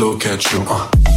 look at you. Uh.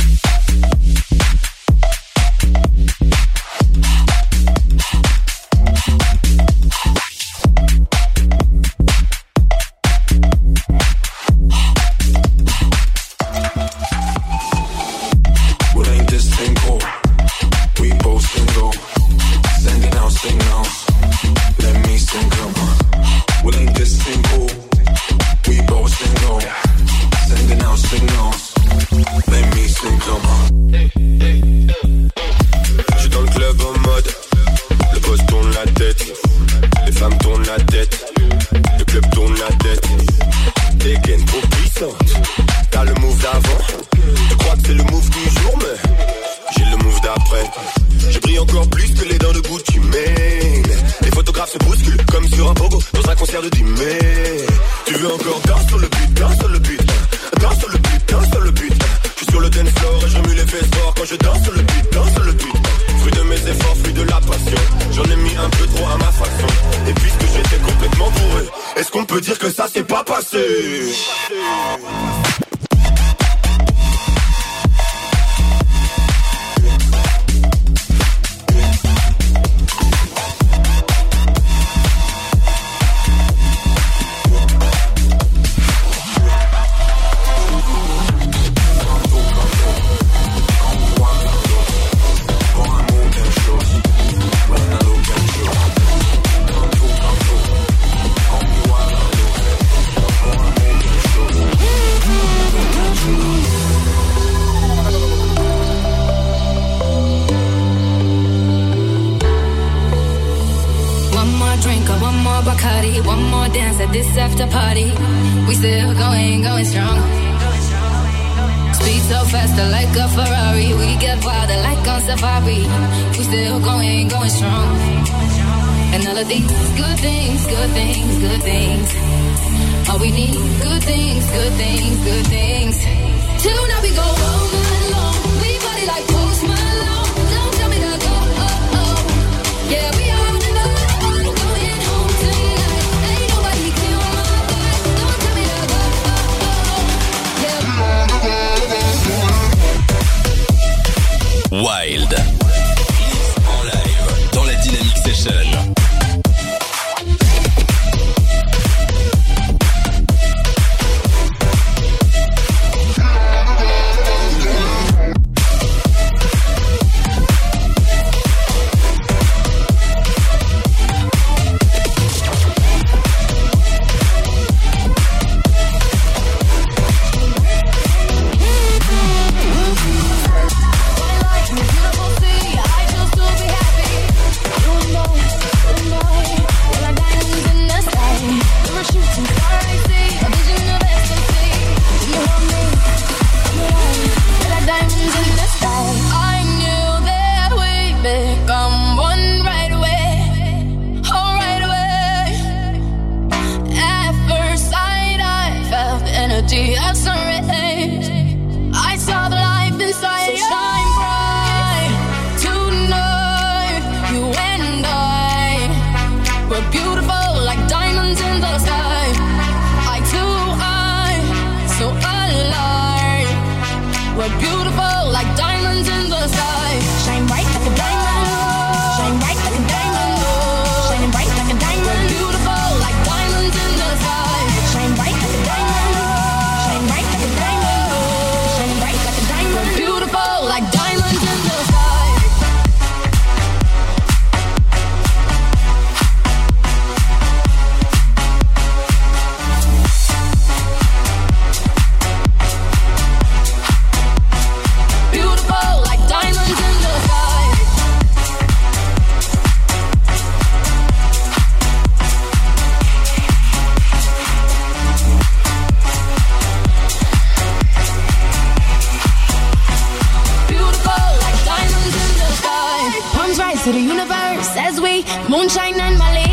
passer. we need good things, good things, good things. to the universe as we moonshine and Malay.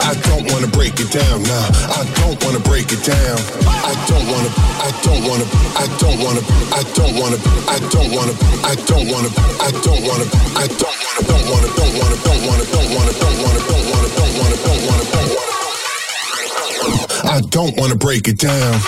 break it down. Nah, I don't wanna break it down. I don't wanna. I don't wanna. I don't wanna. I don't wanna. I don't wanna. I don't wanna. I don't wanna. I don't wanna. Don't wanna. Don't wanna. Don't wanna. Don't wanna. Don't wanna. Don't wanna. Don't wanna. Don't wanna. Don't wanna. I don't wanna break it down.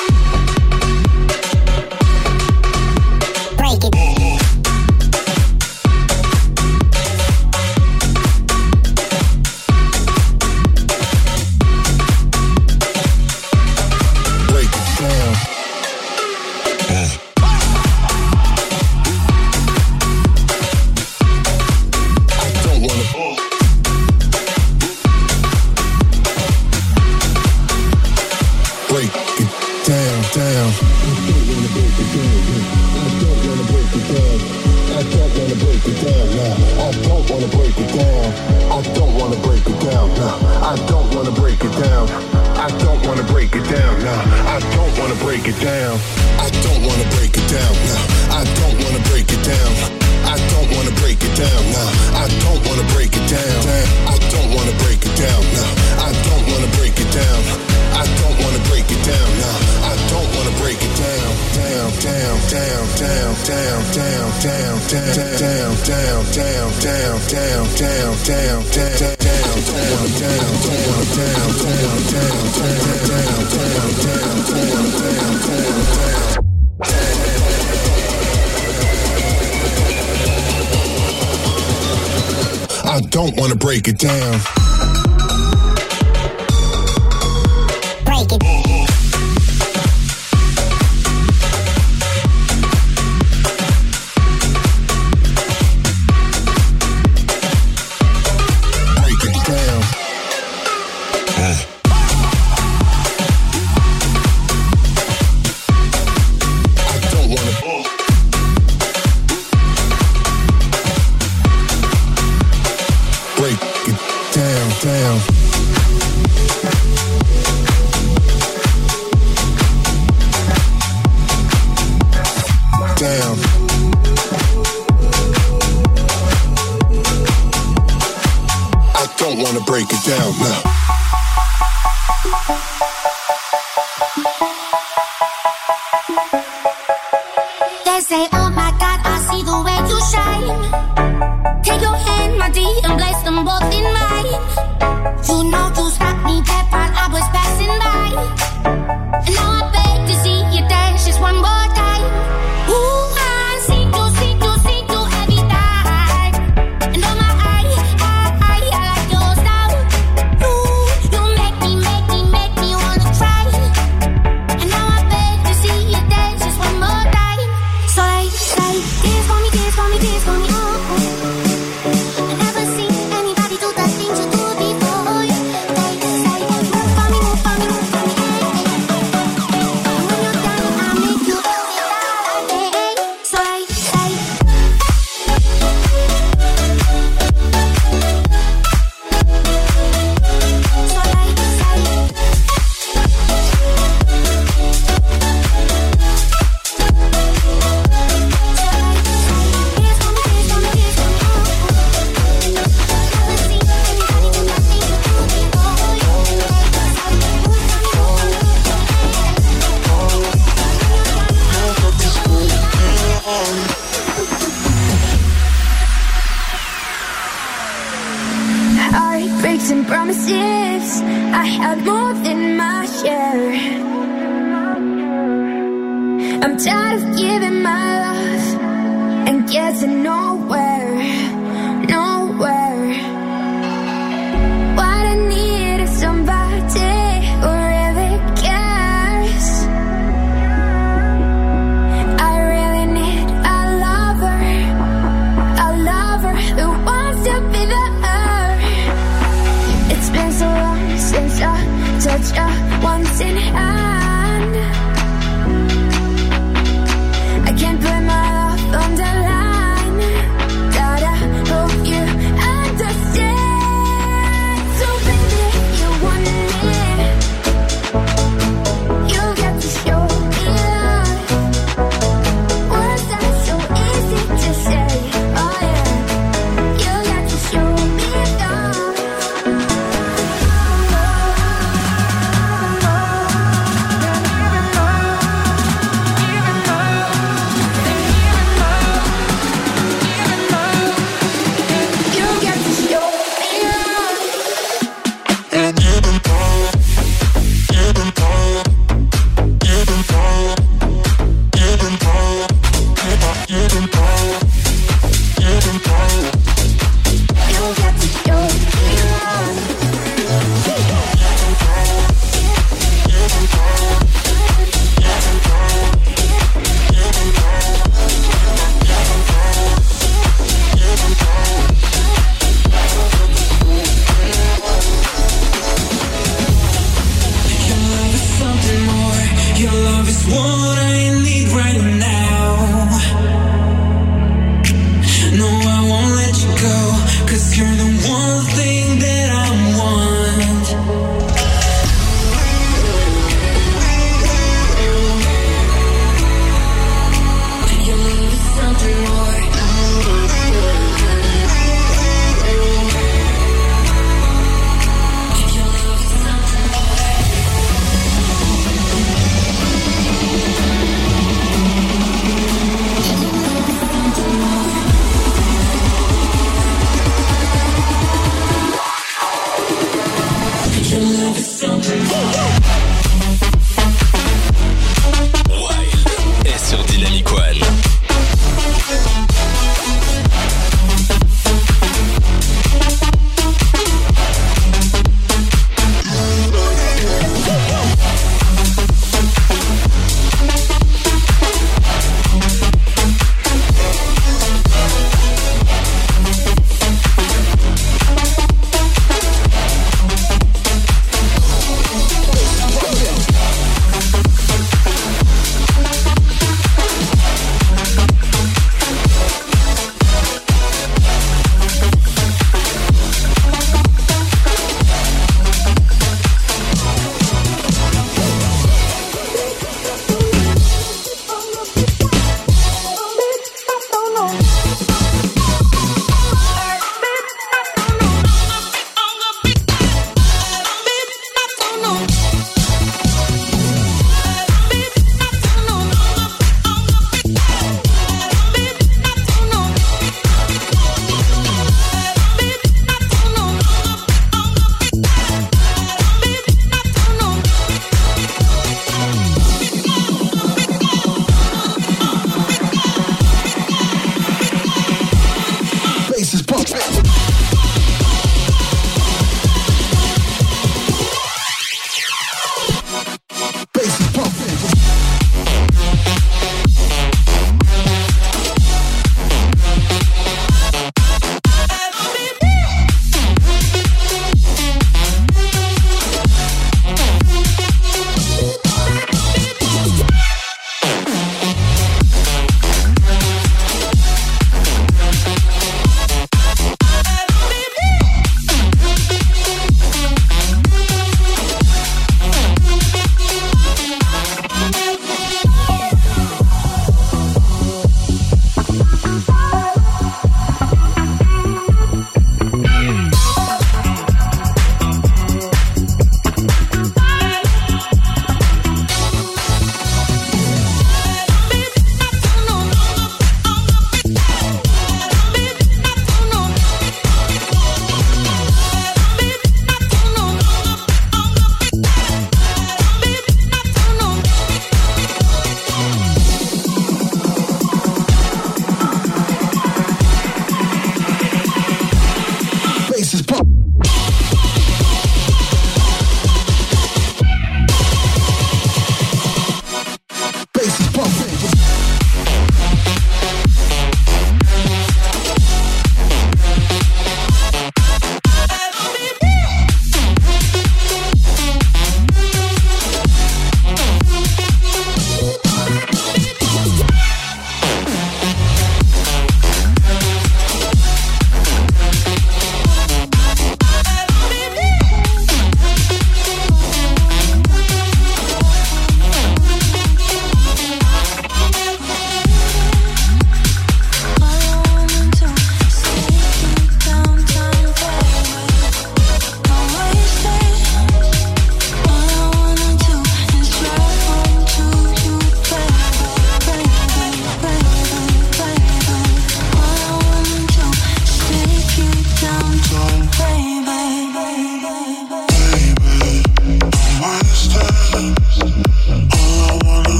Down.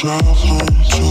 drive home to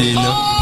Martine.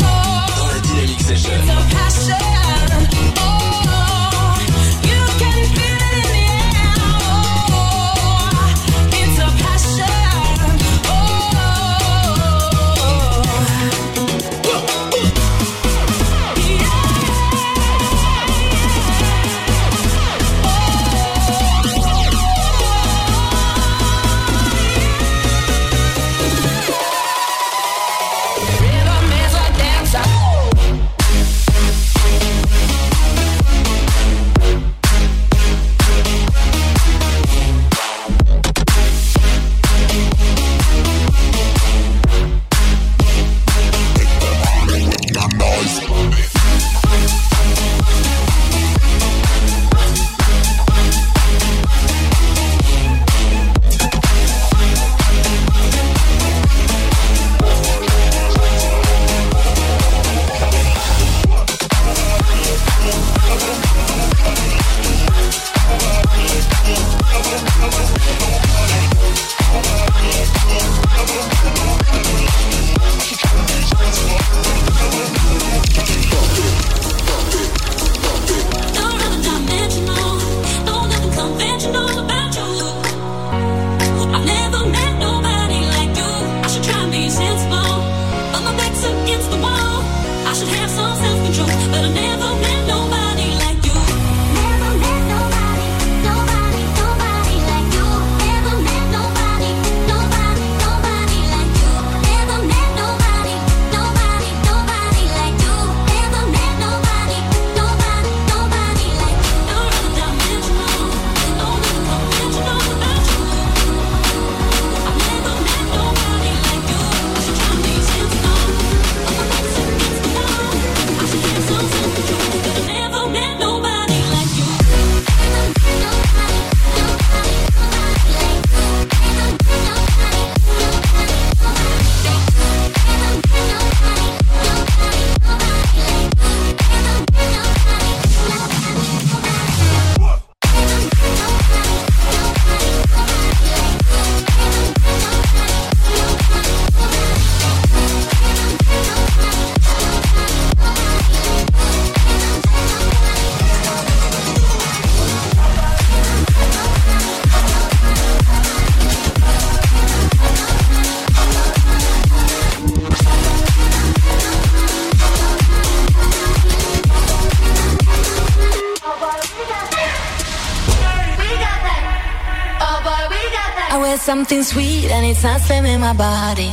Something sweet and it's not slamming my body.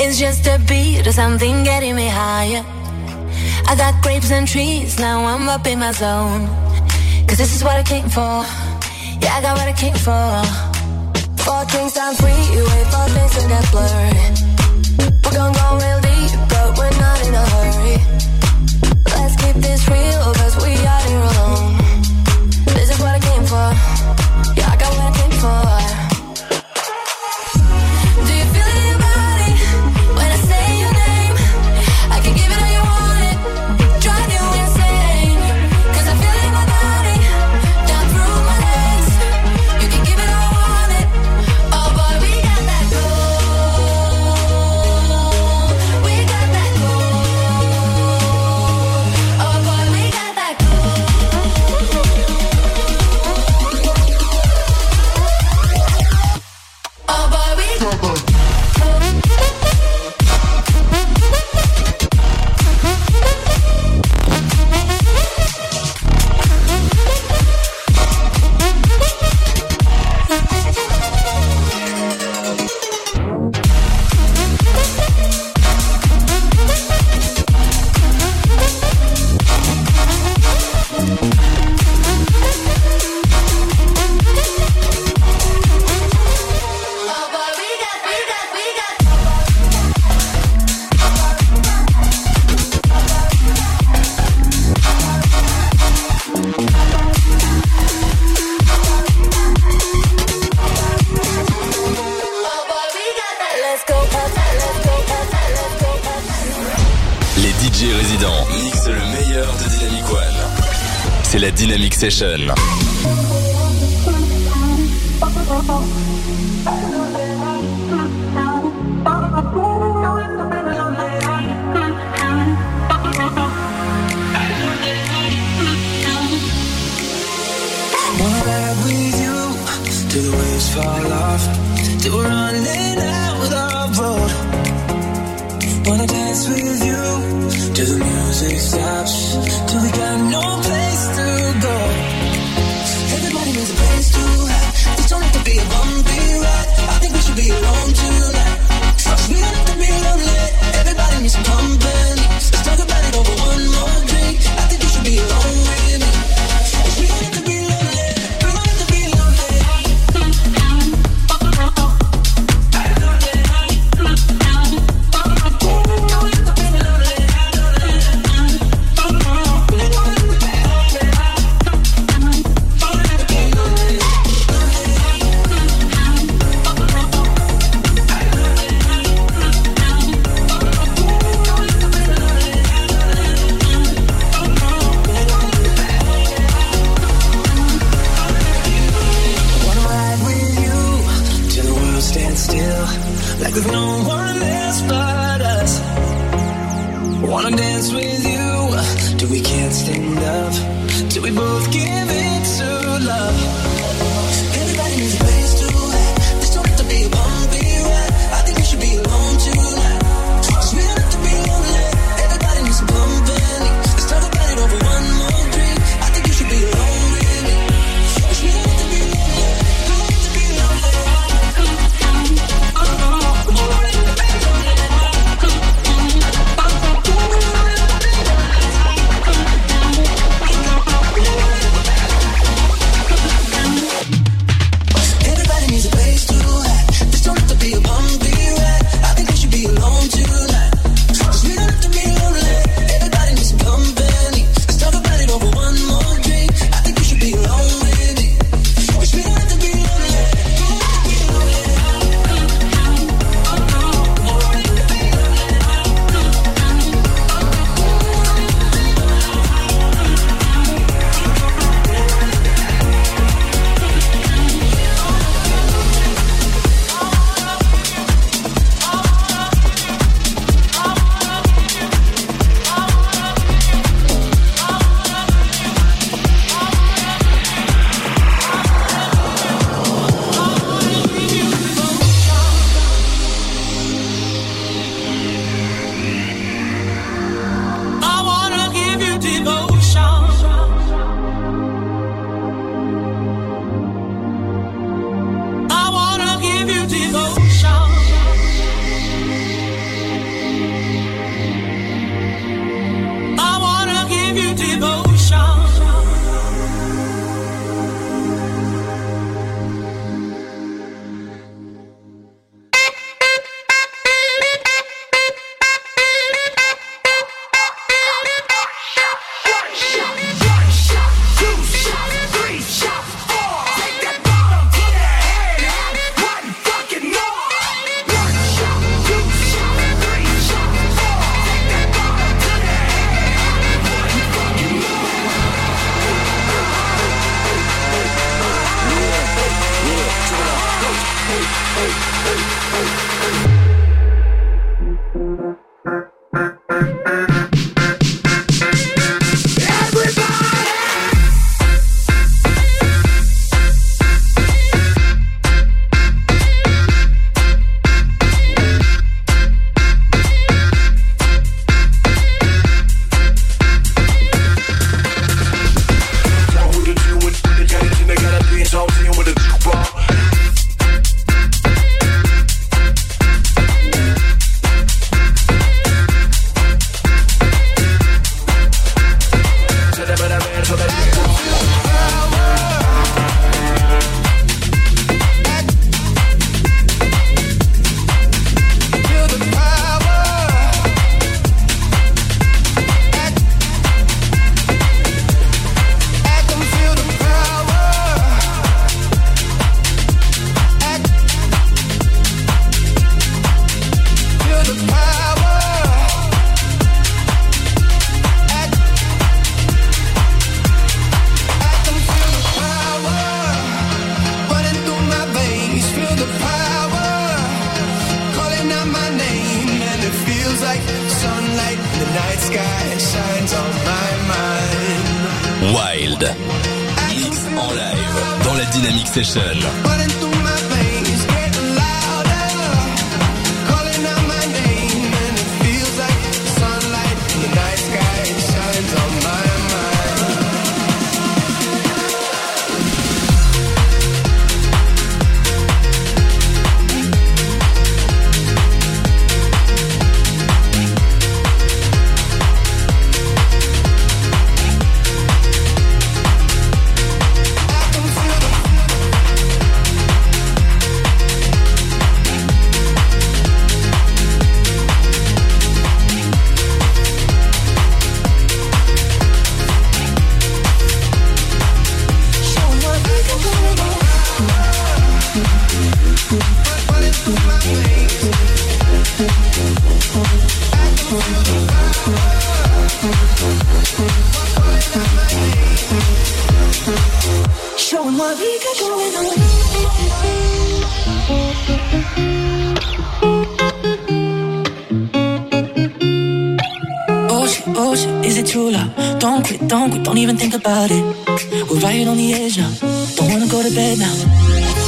It's just a beat or something getting me higher. I got grapes and trees, now I'm up in my zone. Cause this is what I came for. Yeah, I got what I came for. Four drinks on free, you wait for days to get blurry. We're gonna go real deep, but we're not in a hurry. Let's keep this real, cause we are here alone. DJ résident mixe le meilleur de Dynamic One. C'est la Dynamic Session. dance with you till the music stops, till we got no place to go. Everybody needs a place to hide. This don't have to be a bumpy ride. I think we should be alone tonight. Cause we don't have to be lonely. Everybody needs some company. Want a fuck now.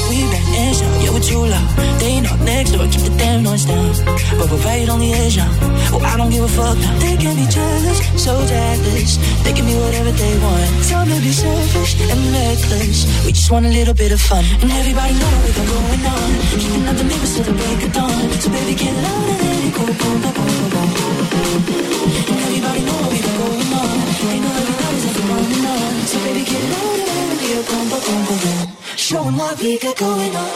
We better, yeah, we should love. They not next door. Keep the damn noise down. But we're right on the edge now. Oh, I don't give a fuck. now. They can be jealous, so jealous. They can be whatever they want. Time to be selfish and reckless. We just want a little bit of fun. And everybody know we got going on. Keeping up the neighbors till the break of dawn. So baby, get loud and let it go. Boom, boom, boom. And everybody know we got going on. So baby, get loud and it go. Boom, boom, boom, boom, boom. What we got going on.